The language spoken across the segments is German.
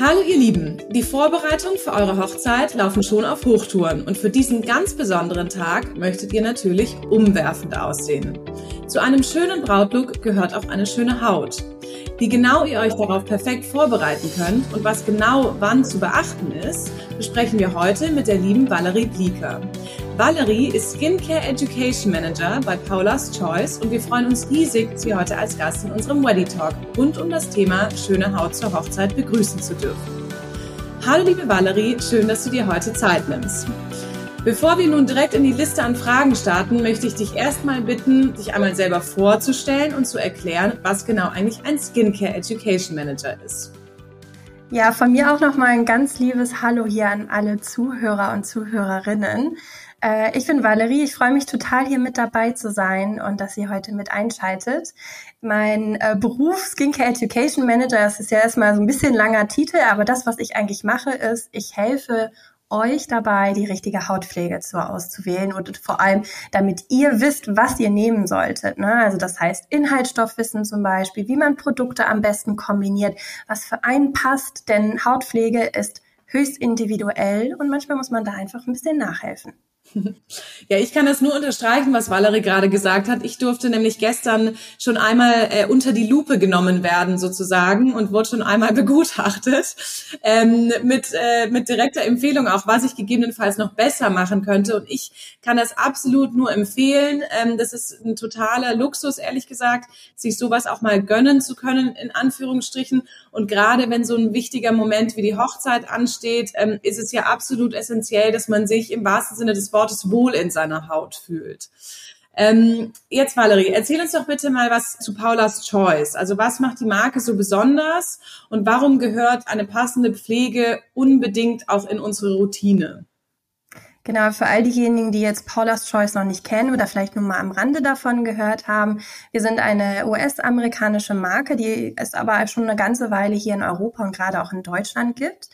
Hallo ihr Lieben, die Vorbereitungen für eure Hochzeit laufen schon auf Hochtouren und für diesen ganz besonderen Tag möchtet ihr natürlich umwerfend aussehen. Zu einem schönen Brautlook gehört auch eine schöne Haut. Wie genau ihr euch darauf perfekt vorbereiten könnt und was genau wann zu beachten ist, besprechen wir heute mit der lieben Valerie Blieker. Valerie ist Skincare Education Manager bei Paula's Choice und wir freuen uns riesig, Sie heute als Gast in unserem Weddy Talk rund um das Thema schöne Haut zur Hochzeit begrüßen zu dürfen. Hallo liebe Valerie, schön, dass du dir heute Zeit nimmst. Bevor wir nun direkt in die Liste an Fragen starten, möchte ich dich erstmal bitten, dich einmal selber vorzustellen und zu erklären, was genau eigentlich ein Skincare Education Manager ist. Ja, von mir auch nochmal ein ganz liebes Hallo hier an alle Zuhörer und Zuhörerinnen. Äh, ich bin Valerie, ich freue mich total hier mit dabei zu sein und dass ihr heute mit einschaltet. Mein äh, Beruf Skincare Education Manager, das ist ja erstmal so ein bisschen langer Titel, aber das, was ich eigentlich mache, ist, ich helfe euch dabei, die richtige Hautpflege zu auszuwählen und vor allem, damit ihr wisst, was ihr nehmen solltet. Ne? Also das heißt Inhaltsstoffwissen zum Beispiel, wie man Produkte am besten kombiniert, was für einen passt, denn Hautpflege ist höchst individuell und manchmal muss man da einfach ein bisschen nachhelfen. Ja, ich kann das nur unterstreichen, was Valerie gerade gesagt hat. Ich durfte nämlich gestern schon einmal äh, unter die Lupe genommen werden sozusagen und wurde schon einmal begutachtet ähm, mit, äh, mit direkter Empfehlung auch, was ich gegebenenfalls noch besser machen könnte. Und ich kann das absolut nur empfehlen. Ähm, das ist ein totaler Luxus, ehrlich gesagt, sich sowas auch mal gönnen zu können, in Anführungsstrichen. Und gerade wenn so ein wichtiger Moment wie die Hochzeit ansteht, ähm, ist es ja absolut essentiell, dass man sich im wahrsten Sinne des Wortes wohl in seiner Haut fühlt. Ähm, jetzt Valerie, erzähl uns doch bitte mal was zu Paula's Choice. Also was macht die Marke so besonders und warum gehört eine passende Pflege unbedingt auch in unsere Routine? Genau, für all diejenigen, die jetzt Paula's Choice noch nicht kennen oder vielleicht nur mal am Rande davon gehört haben, wir sind eine US-amerikanische Marke, die es aber schon eine ganze Weile hier in Europa und gerade auch in Deutschland gibt.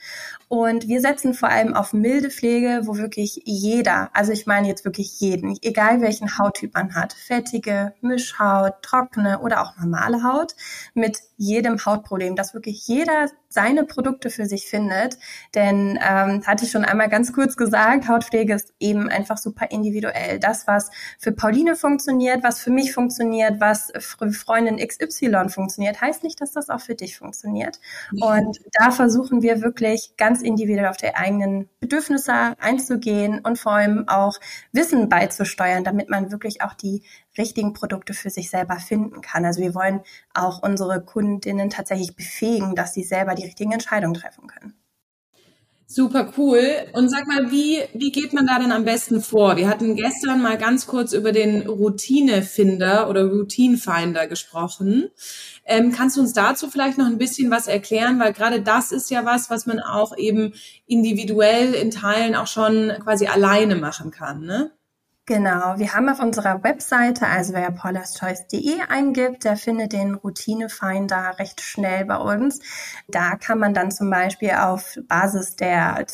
Und wir setzen vor allem auf milde Pflege, wo wirklich jeder, also ich meine jetzt wirklich jeden, egal welchen Hauttyp man hat, fettige, Mischhaut, trockene oder auch normale Haut, mit jedem Hautproblem, dass wirklich jeder seine Produkte für sich findet. Denn ähm, hatte ich schon einmal ganz kurz gesagt, Hautpflege ist eben einfach super individuell. Das, was für Pauline funktioniert, was für mich funktioniert, was für Freundin XY funktioniert, heißt nicht, dass das auch für dich funktioniert. Und da versuchen wir wirklich ganz individuell auf die eigenen Bedürfnisse einzugehen und vor allem auch Wissen beizusteuern, damit man wirklich auch die richtigen Produkte für sich selber finden kann. Also wir wollen auch unsere Kundinnen tatsächlich befähigen, dass sie selber die richtigen Entscheidungen treffen können. Super cool. Und sag mal, wie, wie geht man da denn am besten vor? Wir hatten gestern mal ganz kurz über den Routinefinder oder Routinefinder gesprochen. Ähm, kannst du uns dazu vielleicht noch ein bisschen was erklären? Weil gerade das ist ja was, was man auch eben individuell in Teilen auch schon quasi alleine machen kann, ne? Genau, wir haben auf unserer Webseite, also wer paulaschoice.de eingibt, der findet den Routinefinder recht schnell bei uns. Da kann man dann zum Beispiel auf Basis der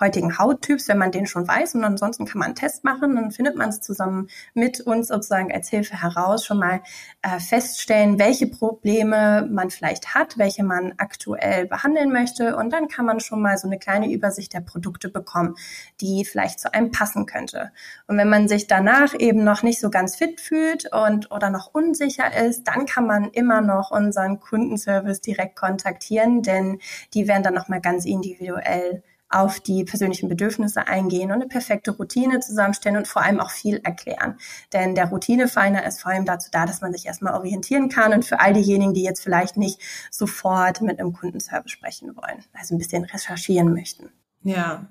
heutigen Hauttyps, wenn man den schon weiß. Und ansonsten kann man einen Test machen, dann findet man es zusammen mit uns sozusagen als Hilfe heraus, schon mal äh, feststellen, welche Probleme man vielleicht hat, welche man aktuell behandeln möchte. Und dann kann man schon mal so eine kleine Übersicht der Produkte bekommen, die vielleicht zu einem passen könnte. Und wenn man sich danach eben noch nicht so ganz fit fühlt und oder noch unsicher ist, dann kann man immer noch unseren Kundenservice direkt kontaktieren, denn die werden dann nochmal ganz individuell auf die persönlichen Bedürfnisse eingehen und eine perfekte Routine zusammenstellen und vor allem auch viel erklären. Denn der Routinefinder ist vor allem dazu da, dass man sich erstmal orientieren kann und für all diejenigen, die jetzt vielleicht nicht sofort mit einem Kundenservice sprechen wollen, also ein bisschen recherchieren möchten. Ja,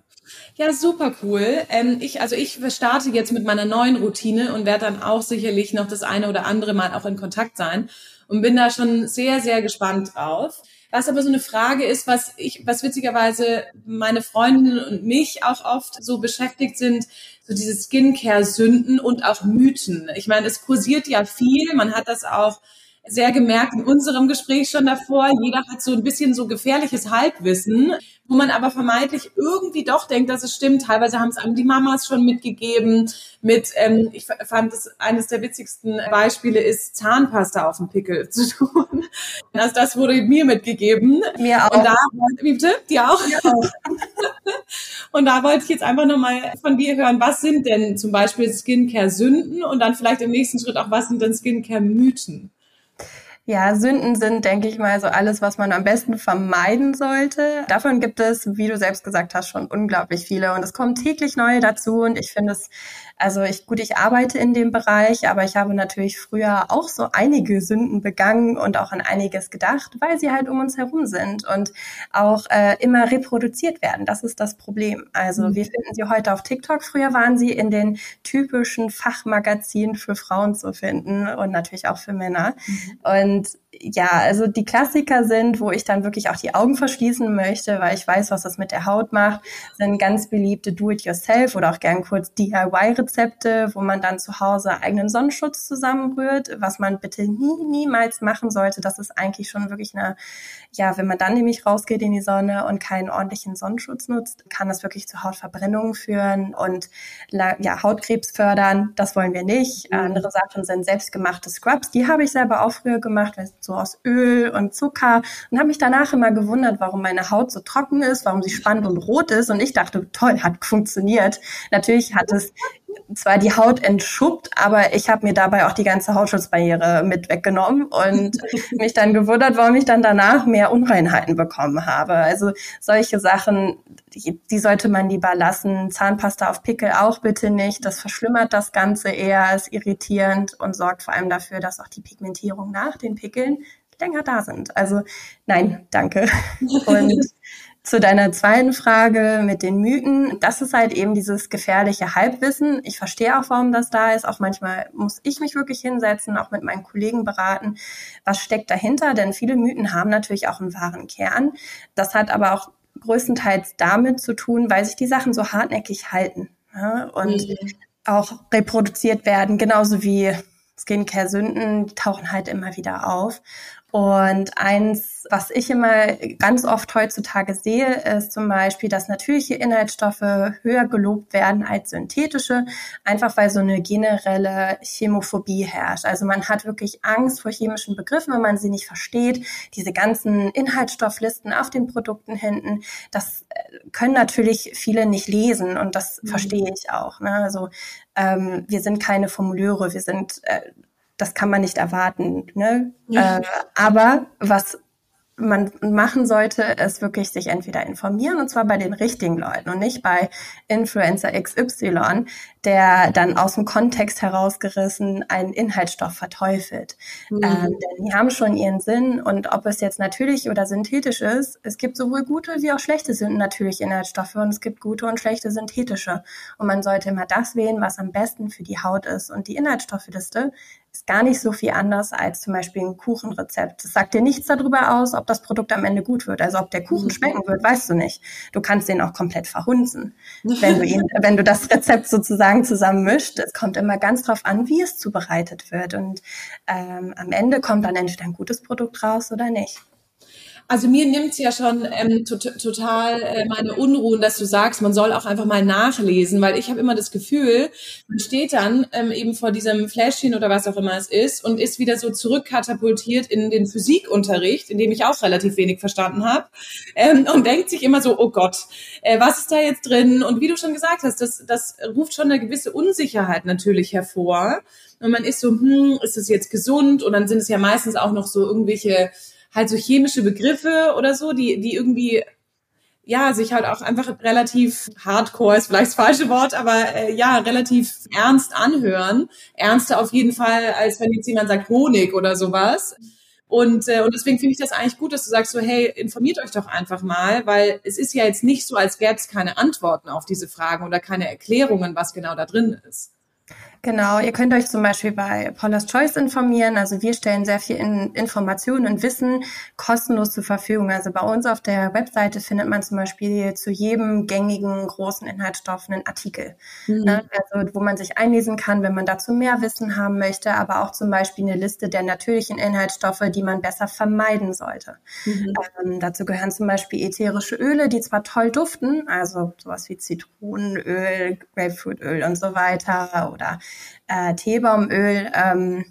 ja, super cool. Ähm, ich, also ich starte jetzt mit meiner neuen Routine und werde dann auch sicherlich noch das eine oder andere Mal auch in Kontakt sein und bin da schon sehr, sehr gespannt drauf. Was aber so eine Frage ist, was ich, was witzigerweise meine Freundinnen und mich auch oft so beschäftigt sind, so diese Skincare-Sünden und auch Mythen. Ich meine, es kursiert ja viel, man hat das auch sehr gemerkt in unserem Gespräch schon davor. Jeder hat so ein bisschen so gefährliches Halbwissen, wo man aber vermeintlich irgendwie doch denkt, dass es stimmt. Teilweise haben es einem die Mamas schon mitgegeben. Mit, ähm, ich fand es eines der witzigsten Beispiele ist Zahnpasta auf dem Pickel zu tun. Also das wurde mir mitgegeben. Mir auch. Und da, wie bitte? Dir auch? Mir auch. Und da wollte ich jetzt einfach nochmal von dir hören, was sind denn zum Beispiel Skincare-Sünden und dann vielleicht im nächsten Schritt auch, was sind denn Skincare-Mythen? Ja, Sünden sind, denke ich mal, so alles, was man am besten vermeiden sollte. Davon gibt es, wie du selbst gesagt hast, schon unglaublich viele und es kommen täglich neue dazu und ich finde es also ich, gut, ich arbeite in dem Bereich, aber ich habe natürlich früher auch so einige Sünden begangen und auch an einiges gedacht, weil sie halt um uns herum sind und auch äh, immer reproduziert werden. Das ist das Problem. Also mhm. wir finden sie heute auf TikTok. Früher waren sie in den typischen Fachmagazinen für Frauen zu finden und natürlich auch für Männer. Mhm. Und and ja, also die Klassiker sind, wo ich dann wirklich auch die Augen verschließen möchte, weil ich weiß, was das mit der Haut macht, sind ganz beliebte Do-it-yourself oder auch gern kurz DIY-Rezepte, wo man dann zu Hause eigenen Sonnenschutz zusammenrührt, was man bitte nie, niemals machen sollte. Das ist eigentlich schon wirklich eine, ja, wenn man dann nämlich rausgeht in die Sonne und keinen ordentlichen Sonnenschutz nutzt, kann das wirklich zu Hautverbrennungen führen und ja, Hautkrebs fördern. Das wollen wir nicht. Mhm. Andere Sachen sind selbstgemachte Scrubs. Die habe ich selber auch früher gemacht, so aus Öl und Zucker und habe mich danach immer gewundert, warum meine Haut so trocken ist, warum sie spannend und rot ist und ich dachte, toll, hat funktioniert. Natürlich hat es zwar die Haut entschuppt, aber ich habe mir dabei auch die ganze Hautschutzbarriere mit weggenommen und mich dann gewundert, warum ich dann danach mehr Unreinheiten bekommen habe. Also solche Sachen, die, die sollte man lieber lassen. Zahnpasta auf Pickel auch bitte nicht. Das verschlimmert das Ganze eher, ist irritierend und sorgt vor allem dafür, dass auch die Pigmentierung nach den Pickeln länger da sind. Also nein, danke. Und zu deiner zweiten Frage mit den Mythen, das ist halt eben dieses gefährliche Halbwissen. Ich verstehe auch, warum das da ist. Auch manchmal muss ich mich wirklich hinsetzen, auch mit meinen Kollegen beraten, was steckt dahinter. Denn viele Mythen haben natürlich auch einen wahren Kern. Das hat aber auch größtenteils damit zu tun, weil sich die Sachen so hartnäckig halten ja, und mhm. auch reproduziert werden, genauso wie Skincare-Sünden, die tauchen halt immer wieder auf. Und eins, was ich immer ganz oft heutzutage sehe, ist zum Beispiel, dass natürliche Inhaltsstoffe höher gelobt werden als synthetische, einfach weil so eine generelle Chemophobie herrscht. Also man hat wirklich Angst vor chemischen Begriffen, wenn man sie nicht versteht. Diese ganzen Inhaltsstofflisten auf den Produkten hinten, das äh, können natürlich viele nicht lesen und das mhm. verstehe ich auch. Ne? Also ähm, wir sind keine Formuleure, wir sind äh, das kann man nicht erwarten. Ne? Ja. Äh, aber was man machen sollte, ist wirklich sich entweder informieren und zwar bei den richtigen Leuten und nicht bei Influencer XY, der dann aus dem Kontext herausgerissen einen Inhaltsstoff verteufelt. Mhm. Ähm, denn die haben schon ihren Sinn und ob es jetzt natürlich oder synthetisch ist, es gibt sowohl gute wie auch schlechte sind natürlich Inhaltsstoffe und es gibt gute und schlechte synthetische. Und man sollte immer das wählen, was am besten für die Haut ist. Und die Inhaltsstoffliste ist gar nicht so viel anders als zum Beispiel ein Kuchenrezept. Das sagt dir nichts darüber aus, ob das Produkt am Ende gut wird. Also ob der Kuchen mhm. schmecken wird, weißt du nicht. Du kannst den auch komplett verhunzen, wenn du ihn, wenn du das Rezept sozusagen zusammen mischt. Es kommt immer ganz drauf an, wie es zubereitet wird. Und ähm, am Ende kommt dann entweder ein gutes Produkt raus oder nicht. Also mir nimmt's ja schon ähm, to total äh, meine Unruhen, dass du sagst, man soll auch einfach mal nachlesen, weil ich habe immer das Gefühl, man steht dann ähm, eben vor diesem Fläschchen oder was auch immer es ist und ist wieder so zurückkatapultiert in den Physikunterricht, in dem ich auch relativ wenig verstanden habe ähm, und denkt sich immer so, oh Gott, äh, was ist da jetzt drin? Und wie du schon gesagt hast, das, das ruft schon eine gewisse Unsicherheit natürlich hervor. Und man ist so, hm, ist das jetzt gesund? Und dann sind es ja meistens auch noch so irgendwelche halt so chemische Begriffe oder so, die, die irgendwie ja, sich halt auch einfach relativ hardcore ist vielleicht das falsche Wort, aber äh, ja, relativ ernst anhören. Ernster auf jeden Fall, als wenn jetzt jemand sagt Honig oder sowas. Und, äh, und deswegen finde ich das eigentlich gut, dass du sagst so, hey, informiert euch doch einfach mal, weil es ist ja jetzt nicht so, als gäbe es keine Antworten auf diese Fragen oder keine Erklärungen, was genau da drin ist. Genau, ihr könnt euch zum Beispiel bei Paula's Choice informieren. Also wir stellen sehr viel in Informationen und Wissen kostenlos zur Verfügung. Also bei uns auf der Webseite findet man zum Beispiel zu jedem gängigen großen Inhaltsstoff einen Artikel, mhm. ne? also wo man sich einlesen kann, wenn man dazu mehr Wissen haben möchte, aber auch zum Beispiel eine Liste der natürlichen Inhaltsstoffe, die man besser vermeiden sollte. Mhm. Ähm, dazu gehören zum Beispiel ätherische Öle, die zwar toll duften, also sowas wie Zitronenöl, Grapefruitöl und so weiter oder äh, Teebaumöl. Ähm,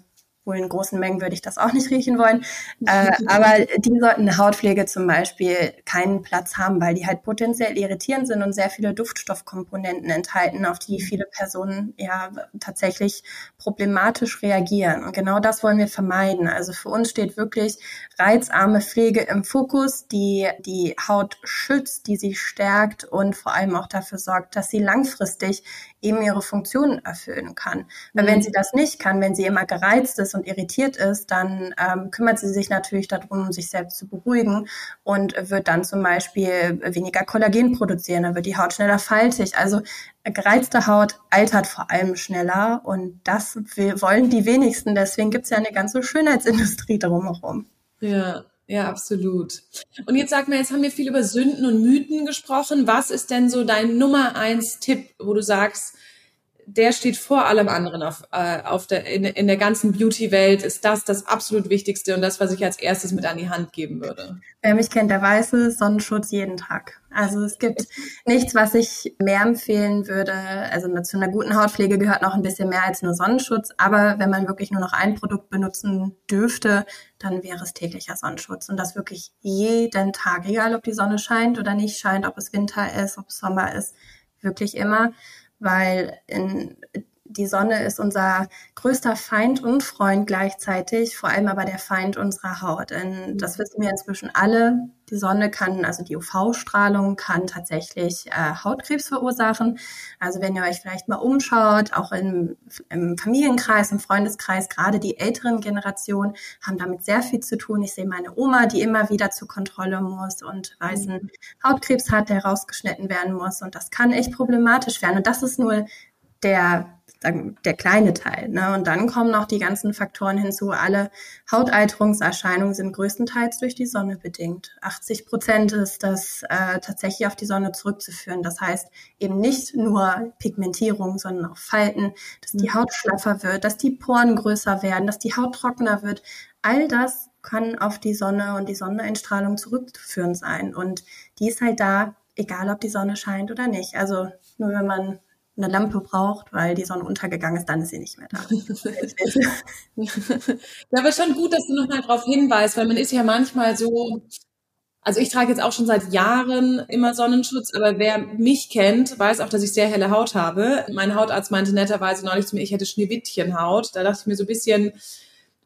in großen Mengen würde ich das auch nicht riechen wollen. Äh, aber die sollten eine Hautpflege zum Beispiel keinen Platz haben, weil die halt potenziell irritierend sind und sehr viele Duftstoffkomponenten enthalten, auf die viele Personen ja tatsächlich problematisch reagieren. Und genau das wollen wir vermeiden. Also für uns steht wirklich reizarme Pflege im Fokus, die die Haut schützt, die sie stärkt und vor allem auch dafür sorgt, dass sie langfristig eben ihre Funktionen erfüllen kann. Weil mhm. wenn sie das nicht kann, wenn sie immer gereizt ist und irritiert ist, dann ähm, kümmert sie sich natürlich darum, sich selbst zu beruhigen und wird dann zum Beispiel weniger Kollagen produzieren, dann wird die Haut schneller faltig. Also gereizte Haut altert vor allem schneller und das wollen die wenigsten. Deswegen gibt es ja eine ganze Schönheitsindustrie drumherum. Ja, ja, absolut. Und jetzt sag mir, jetzt haben wir viel über Sünden und Mythen gesprochen. Was ist denn so dein Nummer eins Tipp, wo du sagst, der steht vor allem anderen auf, äh, auf der, in, in der ganzen Beauty-Welt, ist das das absolut Wichtigste und das, was ich als erstes mit an die Hand geben würde. Wer mich kennt, der weiß es, Sonnenschutz jeden Tag. Also es gibt nichts, was ich mehr empfehlen würde. Also zu einer guten Hautpflege gehört noch ein bisschen mehr als nur Sonnenschutz. Aber wenn man wirklich nur noch ein Produkt benutzen dürfte, dann wäre es täglicher Sonnenschutz. Und das wirklich jeden Tag, egal ob die Sonne scheint oder nicht scheint, ob es Winter ist, ob es Sommer ist, wirklich immer weil in, die Sonne ist unser größter Feind und Freund gleichzeitig, vor allem aber der Feind unserer Haut. Denn das wissen wir inzwischen alle. Die Sonne kann, also die UV-Strahlung kann tatsächlich äh, Hautkrebs verursachen. Also wenn ihr euch vielleicht mal umschaut, auch im, im Familienkreis, im Freundeskreis, gerade die älteren Generationen haben damit sehr viel zu tun. Ich sehe meine Oma, die immer wieder zur Kontrolle muss und weißen Hautkrebs hat, der rausgeschnitten werden muss. Und das kann echt problematisch werden. Und das ist nur der der kleine Teil. Ne? Und dann kommen noch die ganzen Faktoren hinzu. Alle Hautalterungserscheinungen sind größtenteils durch die Sonne bedingt. 80 Prozent ist das äh, tatsächlich auf die Sonne zurückzuführen. Das heißt eben nicht nur Pigmentierung, sondern auch Falten, dass die mhm. Haut schlaffer wird, dass die Poren größer werden, dass die Haut trockener wird. All das kann auf die Sonne und die Sonneneinstrahlung zurückzuführen sein. Und die ist halt da, egal ob die Sonne scheint oder nicht. Also nur wenn man eine Lampe braucht, weil die Sonne untergegangen ist, dann ist sie nicht mehr da. ja, aber schon gut, dass du nochmal darauf hinweist, weil man ist ja manchmal so, also ich trage jetzt auch schon seit Jahren immer Sonnenschutz, aber wer mich kennt, weiß auch, dass ich sehr helle Haut habe. Mein Hautarzt meinte netterweise neulich zu mir, ich hätte Schneewittchenhaut. Da dachte ich mir so ein bisschen,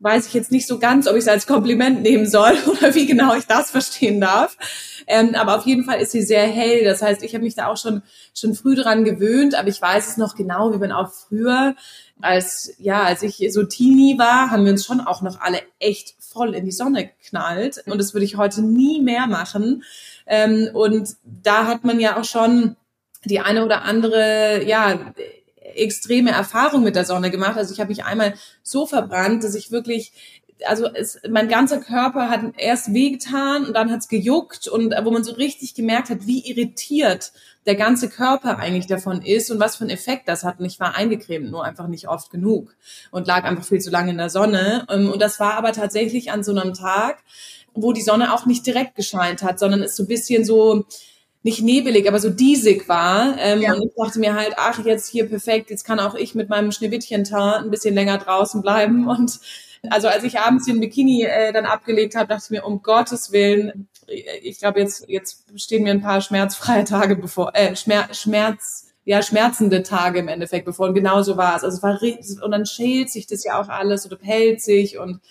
weiß ich jetzt nicht so ganz, ob ich es als Kompliment nehmen soll oder wie genau ich das verstehen darf. Ähm, aber auf jeden Fall ist sie sehr hell. Das heißt, ich habe mich da auch schon schon früh dran gewöhnt, aber ich weiß es noch genau, wie man auch früher als ja, als ich so Teenie war, haben wir uns schon auch noch alle echt voll in die Sonne geknallt und das würde ich heute nie mehr machen. Ähm, und da hat man ja auch schon die eine oder andere ja extreme Erfahrung mit der Sonne gemacht. Also ich habe mich einmal so verbrannt, dass ich wirklich also es, mein ganzer Körper hat erst wehgetan und dann hat's gejuckt und wo man so richtig gemerkt hat, wie irritiert der ganze Körper eigentlich davon ist und was für einen Effekt das hat. Und ich war eingecremt, nur einfach nicht oft genug und lag einfach viel zu lange in der Sonne. Ähm, und das war aber tatsächlich an so einem Tag, wo die Sonne auch nicht direkt gescheint hat, sondern es so ein bisschen so, nicht nebelig, aber so diesig war. Ähm, ja. Und ich dachte mir halt, ach, jetzt hier perfekt, jetzt kann auch ich mit meinem Schneewittchen-Teint ein bisschen länger draußen bleiben. Und also als ich abends den Bikini äh, dann abgelegt habe, dachte ich mir, um Gottes Willen, ich glaube, jetzt, jetzt stehen mir ein paar schmerzfreie Tage bevor, äh, Schmerz, Schmerz ja, schmerzende Tage im Endeffekt bevor. Und genau so war es. Also es war, und dann schält sich das ja auch alles oder pellt sich und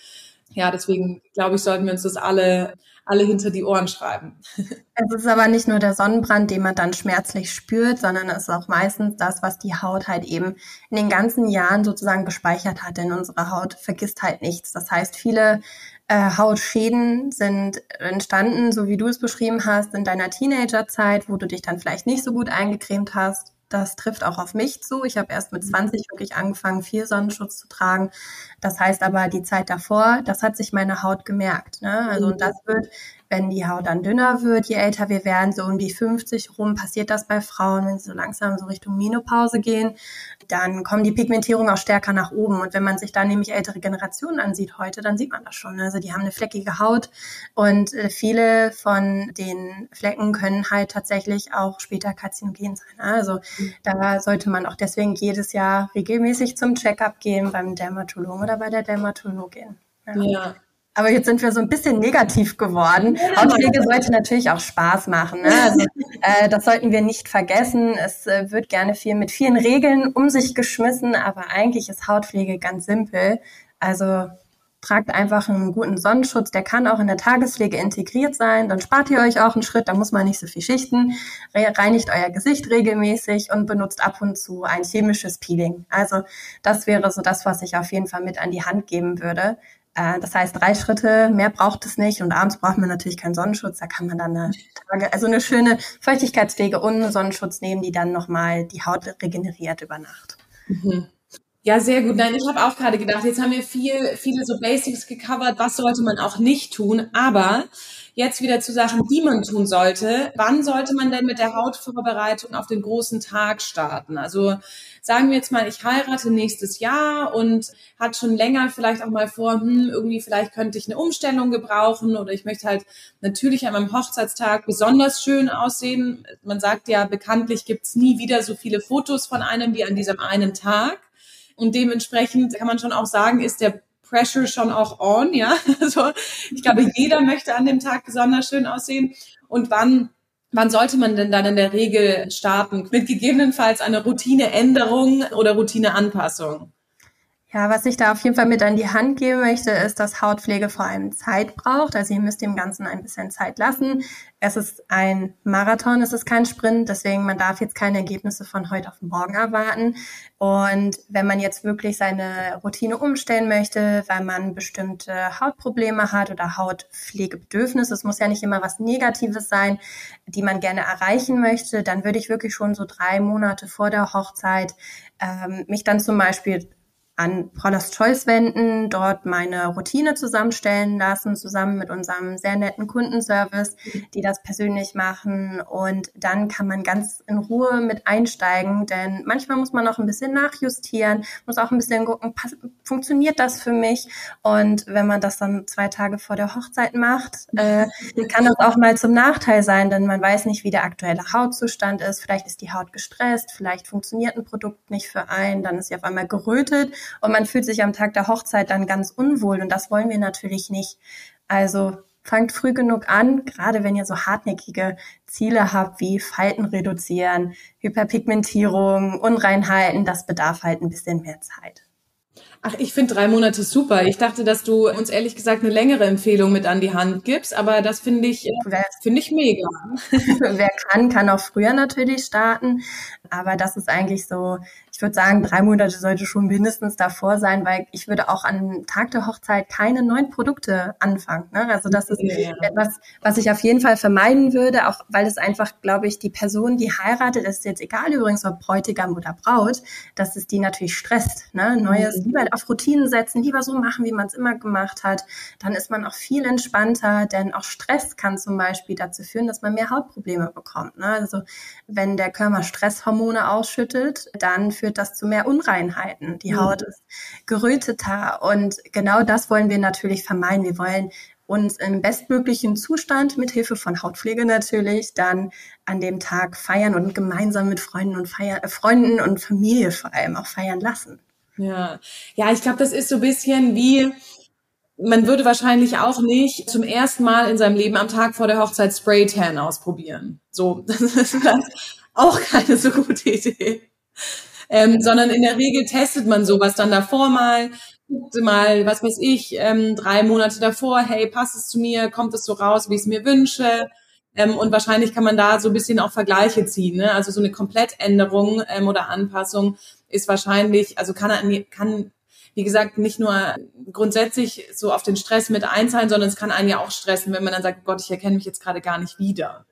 ja, deswegen glaube ich, sollten wir uns das alle alle hinter die Ohren schreiben. Es ist aber nicht nur der Sonnenbrand, den man dann schmerzlich spürt, sondern es ist auch meistens das, was die Haut halt eben in den ganzen Jahren sozusagen gespeichert hat. Denn unsere Haut vergisst halt nichts. Das heißt, viele äh, Hautschäden sind entstanden, so wie du es beschrieben hast, in deiner Teenagerzeit, wo du dich dann vielleicht nicht so gut eingecremt hast Das trifft auch auf mich zu. Ich habe erst mit 20 wirklich angefangen, viel Sonnenschutz zu tragen. Das heißt aber, die Zeit davor, das hat sich meine Haut gemerkt. Ne? Also und das wird wenn die Haut dann dünner wird, je älter wir werden, so um die 50 rum, passiert das bei Frauen, wenn sie so langsam so Richtung Menopause gehen, dann kommen die Pigmentierungen auch stärker nach oben. Und wenn man sich da nämlich ältere Generationen ansieht heute, dann sieht man das schon. Also die haben eine fleckige Haut und äh, viele von den Flecken können halt tatsächlich auch später karzinogen sein. Also da sollte man auch deswegen jedes Jahr regelmäßig zum Checkup gehen beim Dermatologen oder bei der Dermatologin. ja. ja. Aber jetzt sind wir so ein bisschen negativ geworden. Hautpflege sollte natürlich auch Spaß machen. Ne? Also, äh, das sollten wir nicht vergessen. Es äh, wird gerne viel mit vielen Regeln um sich geschmissen, aber eigentlich ist Hautpflege ganz simpel. Also tragt einfach einen guten Sonnenschutz, der kann auch in der Tagespflege integriert sein, dann spart ihr euch auch einen Schritt, da muss man nicht so viel schichten, reinigt euer Gesicht regelmäßig und benutzt ab und zu ein chemisches Peeling. Also das wäre so das, was ich auf jeden Fall mit an die Hand geben würde. Äh, das heißt, drei Schritte, mehr braucht es nicht. Und abends braucht man natürlich keinen Sonnenschutz. Da kann man dann eine Tage, also eine schöne Feuchtigkeitspflege und Sonnenschutz nehmen, die dann nochmal die Haut regeneriert über Nacht. Mhm. Ja, sehr gut. Nein, ich habe auch gerade gedacht, jetzt haben wir viel, viele so Basics gecovert. Was sollte man auch nicht tun? Aber Jetzt wieder zu Sachen, die man tun sollte. Wann sollte man denn mit der Hautvorbereitung auf den großen Tag starten? Also sagen wir jetzt mal, ich heirate nächstes Jahr und hat schon länger vielleicht auch mal vor, hm, irgendwie vielleicht könnte ich eine Umstellung gebrauchen oder ich möchte halt natürlich an meinem Hochzeitstag besonders schön aussehen. Man sagt ja, bekanntlich gibt's nie wieder so viele Fotos von einem wie an diesem einen Tag. Und dementsprechend kann man schon auch sagen, ist der Pressure schon auch on, ja. Also ich glaube, jeder möchte an dem Tag besonders schön aussehen. Und wann Wann sollte man denn dann in der Regel starten? Mit gegebenenfalls einer Routineänderung oder Routineanpassung? Ja, was ich da auf jeden Fall mit an die Hand geben möchte, ist, dass Hautpflege vor allem Zeit braucht. Also ihr müsst dem Ganzen ein bisschen Zeit lassen. Es ist ein Marathon, es ist kein Sprint, deswegen man darf jetzt keine Ergebnisse von heute auf morgen erwarten. Und wenn man jetzt wirklich seine Routine umstellen möchte, weil man bestimmte Hautprobleme hat oder Hautpflegebedürfnisse, es muss ja nicht immer was Negatives sein, die man gerne erreichen möchte, dann würde ich wirklich schon so drei Monate vor der Hochzeit ähm, mich dann zum Beispiel an Paula's Choice wenden, dort meine Routine zusammenstellen lassen, zusammen mit unserem sehr netten Kundenservice, die das persönlich machen. Und dann kann man ganz in Ruhe mit einsteigen, denn manchmal muss man auch ein bisschen nachjustieren, muss auch ein bisschen gucken, funktioniert das für mich? Und wenn man das dann zwei Tage vor der Hochzeit macht, äh, kann das auch mal zum Nachteil sein, denn man weiß nicht, wie der aktuelle Hautzustand ist. Vielleicht ist die Haut gestresst, vielleicht funktioniert ein Produkt nicht für einen, dann ist sie auf einmal gerötet und man fühlt sich am Tag der Hochzeit dann ganz unwohl und das wollen wir natürlich nicht. Also fangt früh genug an, gerade wenn ihr so hartnäckige Ziele habt wie Falten reduzieren, Hyperpigmentierung, Unreinheiten, das bedarf halt ein bisschen mehr Zeit. Ach, ich finde drei Monate super. Ich dachte, dass du uns ehrlich gesagt eine längere Empfehlung mit an die Hand gibst, aber das finde ich, äh, finde ich mega. Wer kann, kann auch früher natürlich starten. Aber das ist eigentlich so, ich würde sagen, drei Monate sollte schon mindestens davor sein, weil ich würde auch am Tag der Hochzeit keine neuen Produkte anfangen. Ne? Also das ist ja. etwas, was ich auf jeden Fall vermeiden würde, auch weil es einfach, glaube ich, die Person, die heiratet, das ist jetzt egal übrigens, ob Bräutigam oder Braut, dass es die natürlich stresst. Ne? Neues, mhm. lieber auf Routinen setzen, lieber so machen, wie man es immer gemacht hat. Dann ist man auch viel entspannter, denn auch Stress kann zum Beispiel dazu führen, dass man mehr Hautprobleme bekommt. Ne? Also wenn der Körper Stresshormone Hormone ausschüttet, dann führt das zu mehr Unreinheiten. Die mhm. Haut ist geröteter und genau das wollen wir natürlich vermeiden. Wir wollen uns im bestmöglichen Zustand mit Hilfe von Hautpflege natürlich dann an dem Tag feiern und gemeinsam mit Freunden und Feier, äh, Freunden und Familie vor allem auch feiern lassen. Ja, ja, ich glaube, das ist so ein bisschen wie man würde wahrscheinlich auch nicht zum ersten Mal in seinem Leben am Tag vor der Hochzeit Spray Tan ausprobieren. So, das ist auch keine so gute Idee. Ähm, sondern in der Regel testet man sowas dann davor mal, guckt mal, was weiß ich, ähm, drei Monate davor, hey, passt es zu mir, kommt es so raus, wie ich es mir wünsche. Ähm, und wahrscheinlich kann man da so ein bisschen auch Vergleiche ziehen. Ne? Also so eine Komplettänderung ähm, oder Anpassung ist wahrscheinlich, also kann, kann wie gesagt, nicht nur grundsätzlich so auf den Stress mit einzahlen, sondern es kann einen ja auch stressen, wenn man dann sagt, Gott, ich erkenne mich jetzt gerade gar nicht wieder.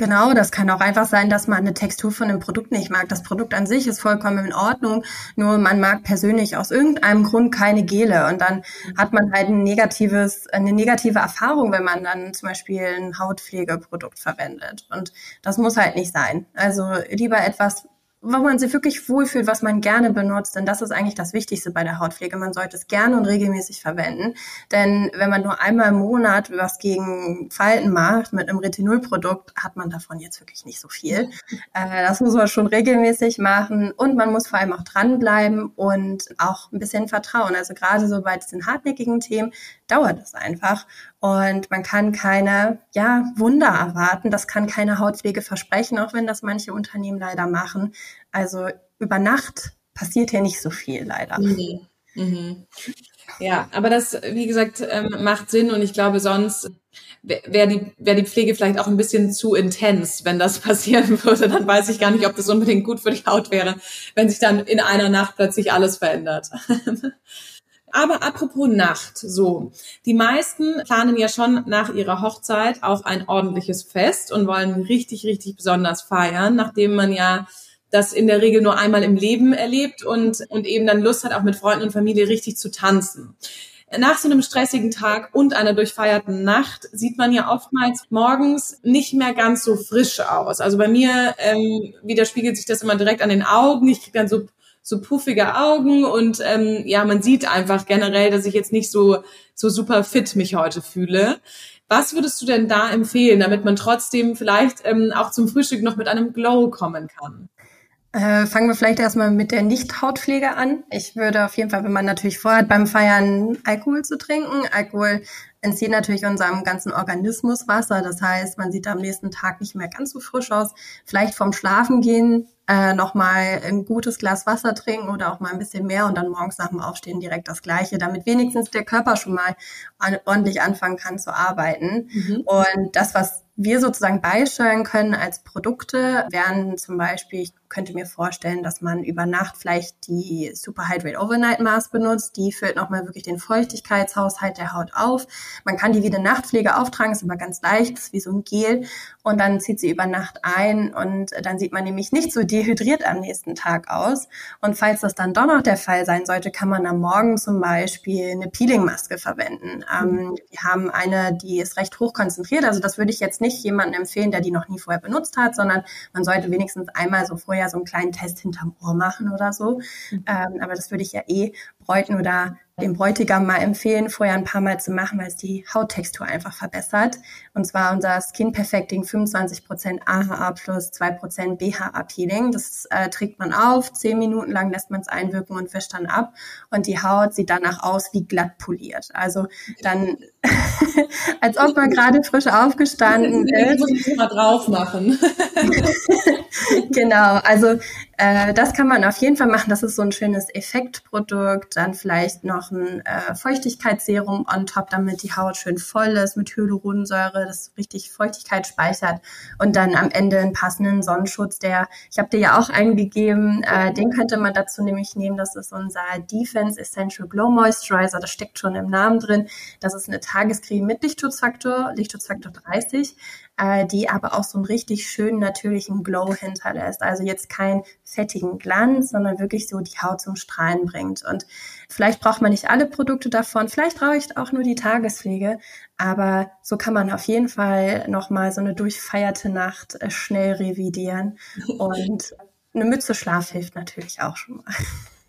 Genau, das kann auch einfach sein, dass man eine Textur von einem Produkt nicht mag. Das Produkt an sich ist vollkommen in Ordnung, nur man mag persönlich aus irgendeinem Grund keine Gele und dann hat man halt ein negatives, eine negative Erfahrung, wenn man dann zum Beispiel ein Hautpflegeprodukt verwendet. Und das muss halt nicht sein. Also lieber etwas, wo man sich wirklich wohlfühlt, was man gerne benutzt. Denn das ist eigentlich das Wichtigste bei der Hautpflege. Man sollte es gerne und regelmäßig verwenden. Denn wenn man nur einmal im Monat was gegen Falten macht mit einem Retinolprodukt, hat man davon jetzt wirklich nicht so viel. Äh, das muss man schon regelmäßig machen. Und man muss vor allem auch dranbleiben und auch ein bisschen vertrauen. Also gerade so bei diesen hartnäckigen Themen dauert es einfach. Und man kann keine ja, Wunder erwarten. Das kann keine Hautpflege versprechen, auch wenn das manche Unternehmen leider machen. Also über Nacht passiert hier nicht so viel leider. Mhm. Mhm. Ja, aber das, wie gesagt, ähm, macht Sinn und ich glaube, sonst wäre die, wär die Pflege vielleicht auch ein bisschen zu intens, wenn das passieren würde. Dann weiß ich gar nicht, ob das unbedingt gut für die Haut wäre, wenn sich dann in einer Nacht plötzlich alles verändert. Aber apropos Nacht, so. Die meisten planen ja schon nach ihrer Hochzeit auch ein ordentliches Fest und wollen richtig, richtig besonders feiern, nachdem man ja das in der Regel nur einmal im Leben erlebt und, und eben dann Lust hat, auch mit Freunden und Familie richtig zu tanzen. Nach so einem stressigen Tag und einer durchfeierten Nacht sieht man ja oftmals morgens nicht mehr ganz so frisch aus. Also bei mir ähm, widerspiegelt sich das immer direkt an den Augen. Ich kriege dann so so puffige Augen und ähm, ja, man sieht einfach generell, dass ich jetzt nicht so, so super fit mich heute fühle. Was würdest du denn da empfehlen, damit man trotzdem vielleicht ähm, auch zum Frühstück noch mit einem Glow kommen kann? Äh, fangen wir vielleicht erstmal mit der Nicht-Hautpflege an. Ich würde auf jeden Fall, wenn man natürlich vorhat, beim Feiern Alkohol zu trinken. Alkohol entzieht natürlich unserem ganzen Organismus Wasser. Das heißt, man sieht am nächsten Tag nicht mehr ganz so frisch aus. Vielleicht vom Schlafen gehen äh, nochmal ein gutes Glas Wasser trinken oder auch mal ein bisschen mehr und dann morgens nach dem Aufstehen direkt das Gleiche, damit wenigstens der Körper schon mal an, ordentlich anfangen kann zu arbeiten. Mhm. Und das, was wir sozusagen beisteuern können als Produkte, wären zum Beispiel, ich könnte mir vorstellen, dass man über Nacht vielleicht die Superhydrate Overnight Mask benutzt. Die füllt nochmal wirklich den Feuchtigkeitshaushalt der Haut auf. Man kann die wie eine Nachtpflege auftragen, ist aber ganz leicht, ist wie so ein Gel. Und dann zieht sie über Nacht ein und dann sieht man nämlich nicht so dehydriert am nächsten Tag aus. Und falls das dann doch noch der Fall sein sollte, kann man am Morgen zum Beispiel eine Peeling-Maske verwenden. Ähm, mhm. wir haben eine, die ist recht hoch konzentriert. Also das würde ich jetzt nicht jemandem empfehlen, der die noch nie vorher benutzt hat, sondern man sollte wenigstens einmal so vorher so einen kleinen Test hinterm Ohr machen oder so. Mhm. Ähm, aber das würde ich ja eh Bräuten oder dem Bräutigam mal empfehlen, vorher ein paar Mal zu machen, weil es die Hauttextur einfach verbessert. Und zwar unser Skin Perfecting 25% AHA plus 2% BHA Peeling. Das äh, trägt man auf, zehn Minuten lang lässt man es einwirken und wäscht dann ab. Und die Haut sieht danach aus wie glatt poliert. Also dann, als ob man gerade frisch aufgestanden ist. Ich muss es mal drauf machen. genau, also äh, das kann man auf jeden Fall machen. Das ist so ein schönes Effektprodukt. Dann vielleicht noch ein äh, Feuchtigkeitsserum on top, damit die Haut schön voll ist mit Hyaluronsäure, das richtig Feuchtigkeit speichert. Und dann am Ende einen passenden Sonnenschutz, der, ich habe dir ja auch eingegeben, äh, den könnte man dazu nämlich nehmen. Das ist unser Defense Essential Glow Moisturizer. Das steckt schon im Namen drin. Das ist eine Tagescreme mit Lichtschutzfaktor, Lichtschutzfaktor 30 äh, die aber auch so einen richtig schönen natürlichen Glow hinterlässt. Also jetzt keinen fettigen Glanz, sondern wirklich so die Haut zum Strahlen bringt. Und vielleicht braucht man nicht alle Produkte davon, vielleicht reicht auch nur die Tagespflege, aber so kann man auf jeden Fall nochmal so eine durchfeierte Nacht äh, schnell revidieren. Und eine Mütze Schlaf hilft natürlich auch schon mal.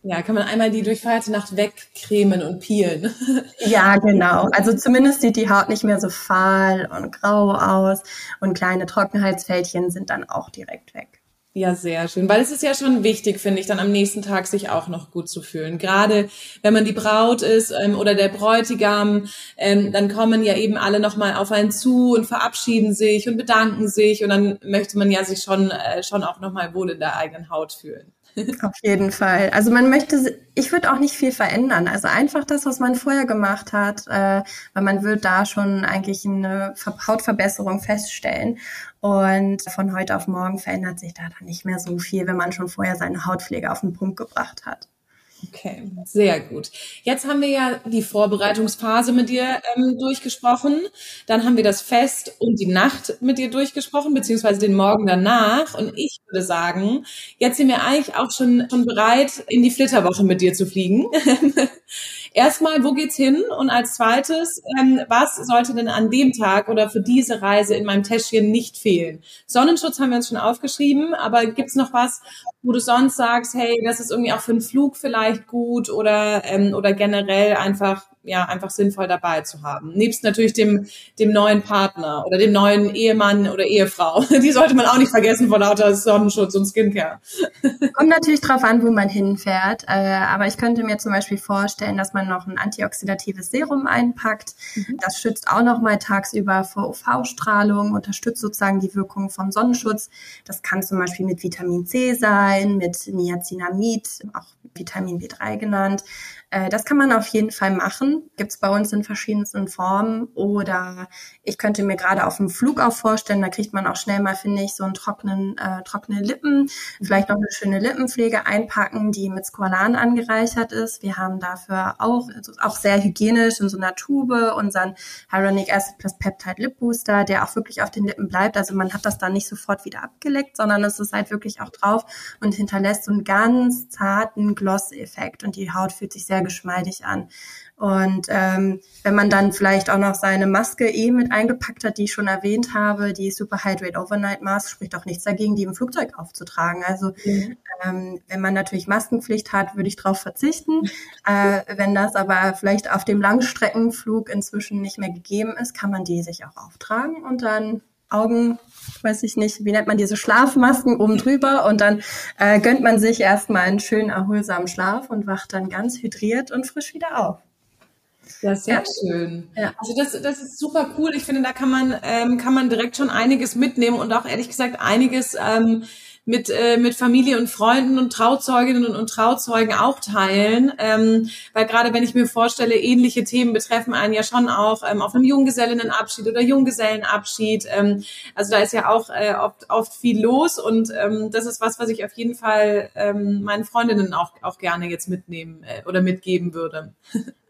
Ja, kann man einmal die durchfeierte Nacht wegcremen und peelen. Ja, genau. Also zumindest sieht die Haut nicht mehr so fahl und grau aus und kleine Trockenheitsfältchen sind dann auch direkt weg. Ja, sehr schön. Weil es ist ja schon wichtig, finde ich, dann am nächsten Tag sich auch noch gut zu fühlen. Gerade wenn man die Braut ist ähm, oder der Bräutigam, ähm, dann kommen ja eben alle nochmal auf einen zu und verabschieden sich und bedanken sich. Und dann möchte man ja sich schon, äh, schon auch nochmal wohl in der eigenen Haut fühlen. Auf jeden Fall. Also man möchte, ich würde auch nicht viel verändern. Also einfach das, was man vorher gemacht hat, äh, weil man wird da schon eigentlich eine Hautverbesserung feststellen. Und von heute auf morgen verändert sich da dann nicht mehr so viel, wenn man schon vorher seine Hautpflege auf den Punkt gebracht hat. Okay, sehr gut. Jetzt haben wir ja die Vorbereitungsphase mit dir ähm, durchgesprochen. Dann haben wir das Fest und die Nacht mit dir durchgesprochen, beziehungsweise den Morgen danach. Und ich würde sagen, jetzt sind wir eigentlich auch schon, schon bereit, in die Flitterwoche mit dir zu fliegen. Erstmal, wo geht's hin? Und als zweites, ähm, was sollte denn an dem Tag oder für diese Reise in meinem Täschchen nicht fehlen? Sonnenschutz haben wir uns schon aufgeschrieben, aber gibt's noch was, wo du sonst sagst, hey, das ist irgendwie auch für einen Flug vielleicht gut oder, ähm, oder generell einfach ja einfach sinnvoll dabei zu haben. Nebst natürlich dem, dem neuen Partner oder dem neuen Ehemann oder Ehefrau. Die sollte man auch nicht vergessen vor lauter Sonnenschutz und Skincare. Kommt natürlich drauf an, wo man hinfährt. Äh, aber ich könnte mir zum Beispiel vorstellen, dass man noch ein antioxidatives Serum einpackt. Mhm. Das schützt auch noch mal tagsüber vor UV-Strahlung, unterstützt sozusagen die Wirkung vom Sonnenschutz. Das kann zum Beispiel mit Vitamin C sein, mit Niacinamid, auch Vitamin B3 genannt. Äh, das kann man auf jeden Fall machen. Gibt es bei uns in verschiedensten Formen. Oder ich könnte mir gerade auf dem Flug auch vorstellen, da kriegt man auch schnell mal, finde ich, so einen trockenen, äh, trockene Lippen. Vielleicht noch eine schöne Lippenpflege einpacken, die mit Squalan angereichert ist. Wir haben dafür auch, also auch sehr hygienisch in so einer Tube unseren Hyaluronic Acid plus Peptide Lip Booster, der auch wirklich auf den Lippen bleibt. Also man hat das dann nicht sofort wieder abgeleckt, sondern es ist halt wirklich auch drauf und hinterlässt so einen ganz zarten Gloss-Effekt und die Haut fühlt sich sehr geschmeidig an. Und ähm, wenn man dann vielleicht auch noch seine Maske eh mit eingepackt hat, die ich schon erwähnt habe, die Super Hydrate Overnight Mask, spricht auch nichts dagegen, die im Flugzeug aufzutragen. Also mhm. ähm, wenn man natürlich Maskenpflicht hat, würde ich darauf verzichten. äh, wenn das aber vielleicht auf dem Langstreckenflug inzwischen nicht mehr gegeben ist, kann man die sich auch auftragen und dann Augen, weiß ich nicht, wie nennt man diese Schlafmasken oben drüber und dann äh, gönnt man sich erstmal einen schönen erholsamen Schlaf und wacht dann ganz hydriert und frisch wieder auf. Ja, sehr ja. schön. Ja. Also das, das ist super cool. Ich finde, da kann man, ähm, kann man direkt schon einiges mitnehmen und auch ehrlich gesagt einiges ähm, mit, äh, mit Familie und Freunden und Trauzeuginnen und, und Trauzeugen auch teilen. Ähm, weil gerade wenn ich mir vorstelle, ähnliche Themen betreffen einen ja schon auch ähm, auf einem Junggesellinnenabschied oder Junggesellenabschied. Ähm, also da ist ja auch äh, oft, oft viel los und ähm, das ist was, was ich auf jeden Fall ähm, meinen Freundinnen auch, auch gerne jetzt mitnehmen äh, oder mitgeben würde.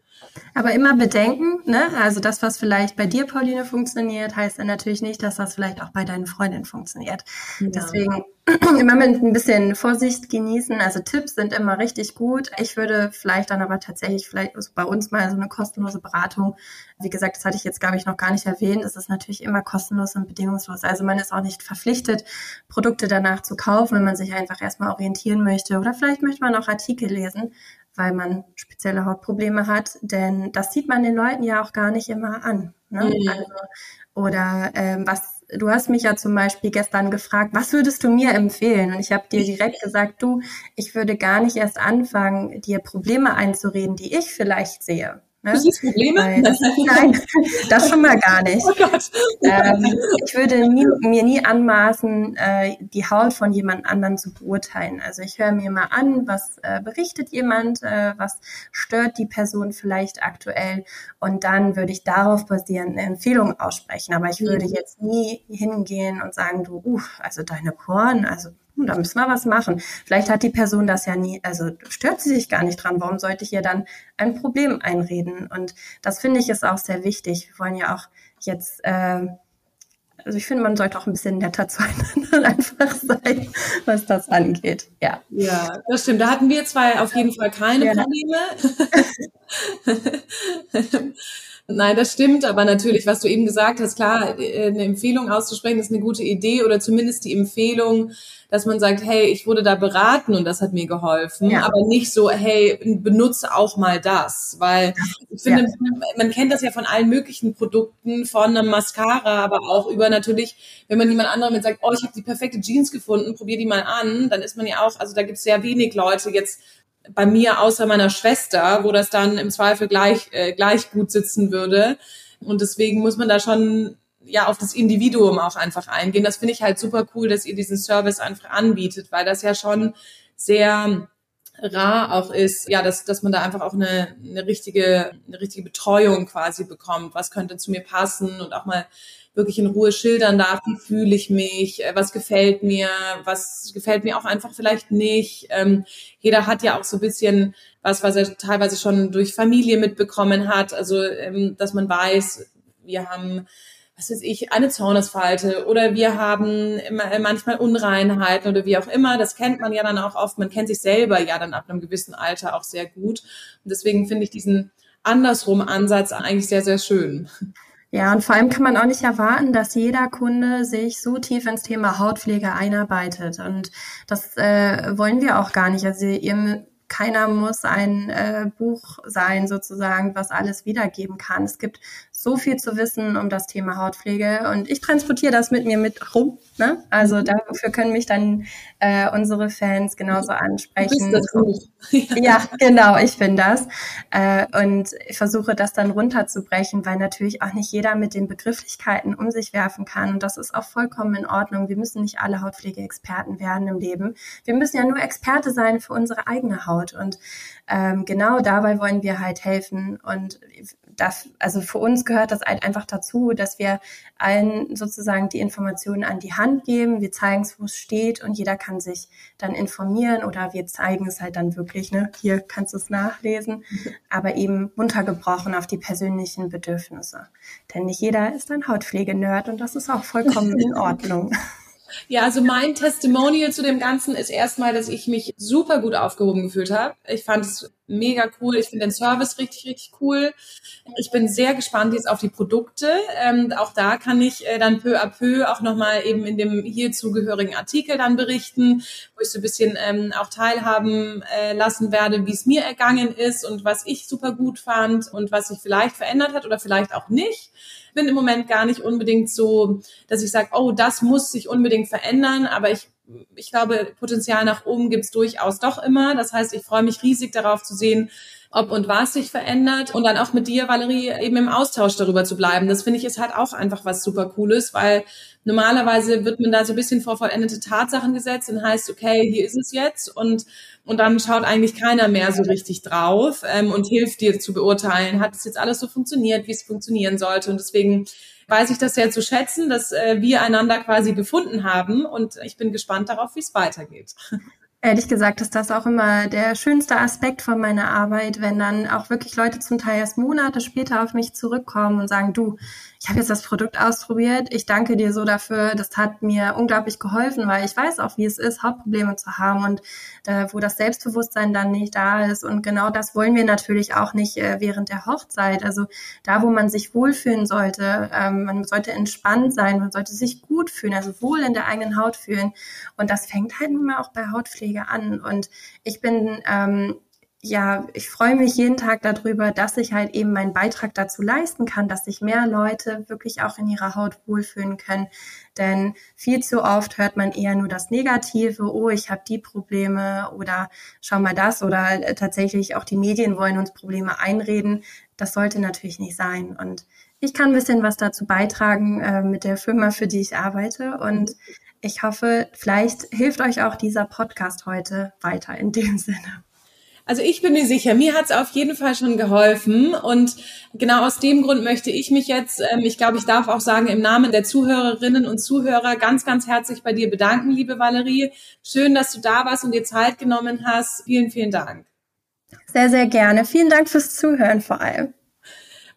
Aber immer bedenken, ne? Also das, was vielleicht bei dir, Pauline, funktioniert, heißt dann natürlich nicht, dass das vielleicht auch bei deinen Freundinnen funktioniert. Ja. Deswegen immer mit ein bisschen Vorsicht genießen. Also Tipps sind immer richtig gut. Ich würde vielleicht dann aber tatsächlich vielleicht bei uns mal so eine kostenlose Beratung. Wie gesagt, das hatte ich jetzt, glaube ich, noch gar nicht erwähnt. Es ist natürlich immer kostenlos und bedingungslos. Also man ist auch nicht verpflichtet, Produkte danach zu kaufen, wenn man sich einfach erstmal orientieren möchte. Oder vielleicht möchte man auch Artikel lesen weil man spezielle Hautprobleme hat. Denn das sieht man den Leuten ja auch gar nicht immer an. Ne? Mhm. Also, oder ähm, was, du hast mich ja zum Beispiel gestern gefragt, was würdest du mir empfehlen? Und ich habe dir direkt gesagt, du, ich würde gar nicht erst anfangen, dir Probleme einzureden, die ich vielleicht sehe. Ne? Probleme? Das, nein, das schon mal gar nicht. Oh ähm, ich würde nie, mir nie anmaßen, äh, die Haut von jemand anderen zu beurteilen. Also ich höre mir mal an, was äh, berichtet jemand, äh, was stört die Person vielleicht aktuell und dann würde ich darauf basierend eine Empfehlung aussprechen. Aber ich würde mhm. jetzt nie hingehen und sagen, du, uh, also deine Korn, also hm, da müssen wir was machen. Vielleicht hat die Person das ja nie, also stört sie sich gar nicht dran. Warum sollte ich ihr dann ein Problem einreden? Und das finde ich ist auch sehr wichtig. Wir wollen ja auch jetzt, äh, also ich finde, man sollte auch ein bisschen netter zueinander einfach sein, was das angeht. Ja. Ja, das stimmt. Da hatten wir zwei auf jeden Fall keine ja. Probleme. Nein, das stimmt, aber natürlich, was du eben gesagt hast, klar, äh, eine Empfehlung auszusprechen ist eine gute Idee oder zumindest die Empfehlung, dass man sagt, hey, ich wurde da beraten und das hat mir geholfen, ja. aber nicht so, hey, benutze auch mal das, weil ich finde, ja. man kennt das ja von allen möglichen Produkten, von einem Mascara, aber auch über natürlich, wenn man jemand anderem jetzt sagt, oh, ich habe die perfekte Jeans gefunden, probier die mal an, dann ist man ja auch, also da gibt es sehr wenig Leute jetzt bei mir außer meiner Schwester, wo das dann im Zweifel gleich, äh, gleich gut sitzen würde. Und deswegen muss man da schon ja auf das Individuum auch einfach eingehen. Das finde ich halt super cool, dass ihr diesen Service einfach anbietet, weil das ja schon sehr rar auch ist, ja, dass, dass man da einfach auch eine, eine richtige, eine richtige Betreuung quasi bekommt. Was könnte zu mir passen und auch mal wirklich in Ruhe schildern darf, wie fühle ich mich, äh, was gefällt mir, was gefällt mir auch einfach vielleicht nicht. Ähm, jeder hat ja auch so ein bisschen was, was er teilweise schon durch Familie mitbekommen hat. Also, ähm, dass man weiß, wir haben was weiß ich, eine Zornesfalte oder wir haben immer, manchmal Unreinheiten oder wie auch immer. Das kennt man ja dann auch oft. Man kennt sich selber ja dann ab einem gewissen Alter auch sehr gut. Und deswegen finde ich diesen andersrum Ansatz eigentlich sehr, sehr schön. Ja, und vor allem kann man auch nicht erwarten, dass jeder Kunde sich so tief ins Thema Hautpflege einarbeitet. Und das äh, wollen wir auch gar nicht. Also ihr keiner muss ein äh, Buch sein, sozusagen, was alles wiedergeben kann. Es gibt so viel zu wissen um das Thema Hautpflege und ich transportiere das mit mir mit rum. Ne? Also mhm. dafür können mich dann äh, unsere Fans genauso ansprechen. Du bist das Buch. ja, genau, ich bin das. Äh, und ich versuche das dann runterzubrechen, weil natürlich auch nicht jeder mit den Begrifflichkeiten um sich werfen kann. Und das ist auch vollkommen in Ordnung. Wir müssen nicht alle Hautpflegeexperten werden im Leben. Wir müssen ja nur Experte sein für unsere eigene Haut. Und ähm, genau dabei wollen wir halt helfen. Und das, also für uns gehört das halt einfach dazu, dass wir allen sozusagen die Informationen an die Hand geben. Wir zeigen es, wo es steht und jeder kann sich dann informieren oder wir zeigen es halt dann wirklich, ne, hier kannst du es nachlesen, aber eben runtergebrochen auf die persönlichen Bedürfnisse. Denn nicht jeder ist ein Hautpflegenerd und das ist auch vollkommen in Ordnung. Ja, also mein Testimonial zu dem Ganzen ist erstmal, dass ich mich super gut aufgehoben gefühlt habe. Ich fand es mega cool. Ich finde den Service richtig, richtig cool. Ich bin sehr gespannt jetzt auf die Produkte. Ähm, auch da kann ich äh, dann peu à peu auch nochmal eben in dem hier zugehörigen Artikel dann berichten, wo ich so ein bisschen ähm, auch teilhaben äh, lassen werde, wie es mir ergangen ist und was ich super gut fand und was sich vielleicht verändert hat oder vielleicht auch nicht bin im Moment gar nicht unbedingt so, dass ich sage, oh, das muss sich unbedingt verändern, aber ich ich glaube, Potenzial nach oben gibt's durchaus doch immer. Das heißt, ich freue mich riesig darauf zu sehen, ob und was sich verändert und dann auch mit dir, Valerie, eben im Austausch darüber zu bleiben. Das finde ich ist halt auch einfach was super Cooles, weil normalerweise wird man da so ein bisschen vor vollendete Tatsachen gesetzt und heißt, okay, hier ist es jetzt und und dann schaut eigentlich keiner mehr so richtig drauf ähm, und hilft dir zu beurteilen, hat es jetzt alles so funktioniert, wie es funktionieren sollte. Und deswegen weiß ich das sehr zu schätzen, dass äh, wir einander quasi gefunden haben und ich bin gespannt darauf, wie es weitergeht. Ehrlich gesagt ist das auch immer der schönste Aspekt von meiner Arbeit, wenn dann auch wirklich Leute zum Teil erst Monate später auf mich zurückkommen und sagen, du, ich habe jetzt das Produkt ausprobiert, ich danke dir so dafür, das hat mir unglaublich geholfen, weil ich weiß auch, wie es ist, Hauptprobleme zu haben und äh, wo das Selbstbewusstsein dann nicht da ist. Und genau das wollen wir natürlich auch nicht äh, während der Hochzeit. Also da, wo man sich wohlfühlen sollte, ähm, man sollte entspannt sein, man sollte sich gut fühlen, also wohl in der eigenen Haut fühlen. Und das fängt halt immer auch bei Hautpflege an. Und ich bin ähm, ja, ich freue mich jeden Tag darüber, dass ich halt eben meinen Beitrag dazu leisten kann, dass sich mehr Leute wirklich auch in ihrer Haut wohlfühlen können. Denn viel zu oft hört man eher nur das Negative, oh, ich habe die Probleme oder schau mal das oder äh, tatsächlich auch die Medien wollen uns Probleme einreden. Das sollte natürlich nicht sein. Und ich kann ein bisschen was dazu beitragen äh, mit der Firma, für die ich arbeite. Und ich hoffe, vielleicht hilft euch auch dieser Podcast heute weiter in dem Sinne. Also ich bin mir sicher, mir hat es auf jeden Fall schon geholfen und genau aus dem Grund möchte ich mich jetzt, ähm, ich glaube, ich darf auch sagen, im Namen der Zuhörerinnen und Zuhörer ganz, ganz herzlich bei dir bedanken, liebe Valerie. Schön, dass du da warst und dir Zeit genommen hast. Vielen, vielen Dank. Sehr, sehr gerne. Vielen Dank fürs Zuhören vor allem.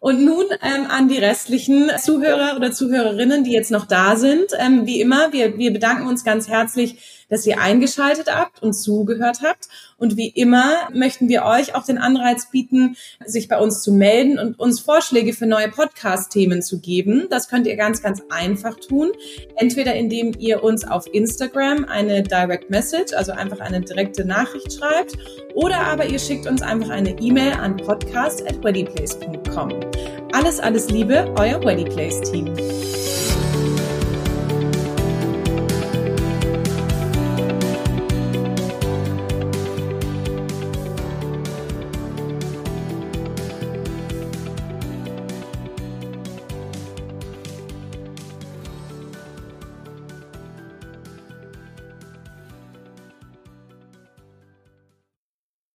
Und nun ähm, an die restlichen Zuhörer oder Zuhörerinnen, die jetzt noch da sind. Ähm, wie immer, wir, wir bedanken uns ganz herzlich dass ihr eingeschaltet habt und zugehört habt. Und wie immer möchten wir euch auch den Anreiz bieten, sich bei uns zu melden und uns Vorschläge für neue Podcast-Themen zu geben. Das könnt ihr ganz, ganz einfach tun. Entweder indem ihr uns auf Instagram eine Direct Message, also einfach eine direkte Nachricht schreibt, oder aber ihr schickt uns einfach eine E-Mail an podcast at Alles, alles Liebe, euer Weddyplace Team.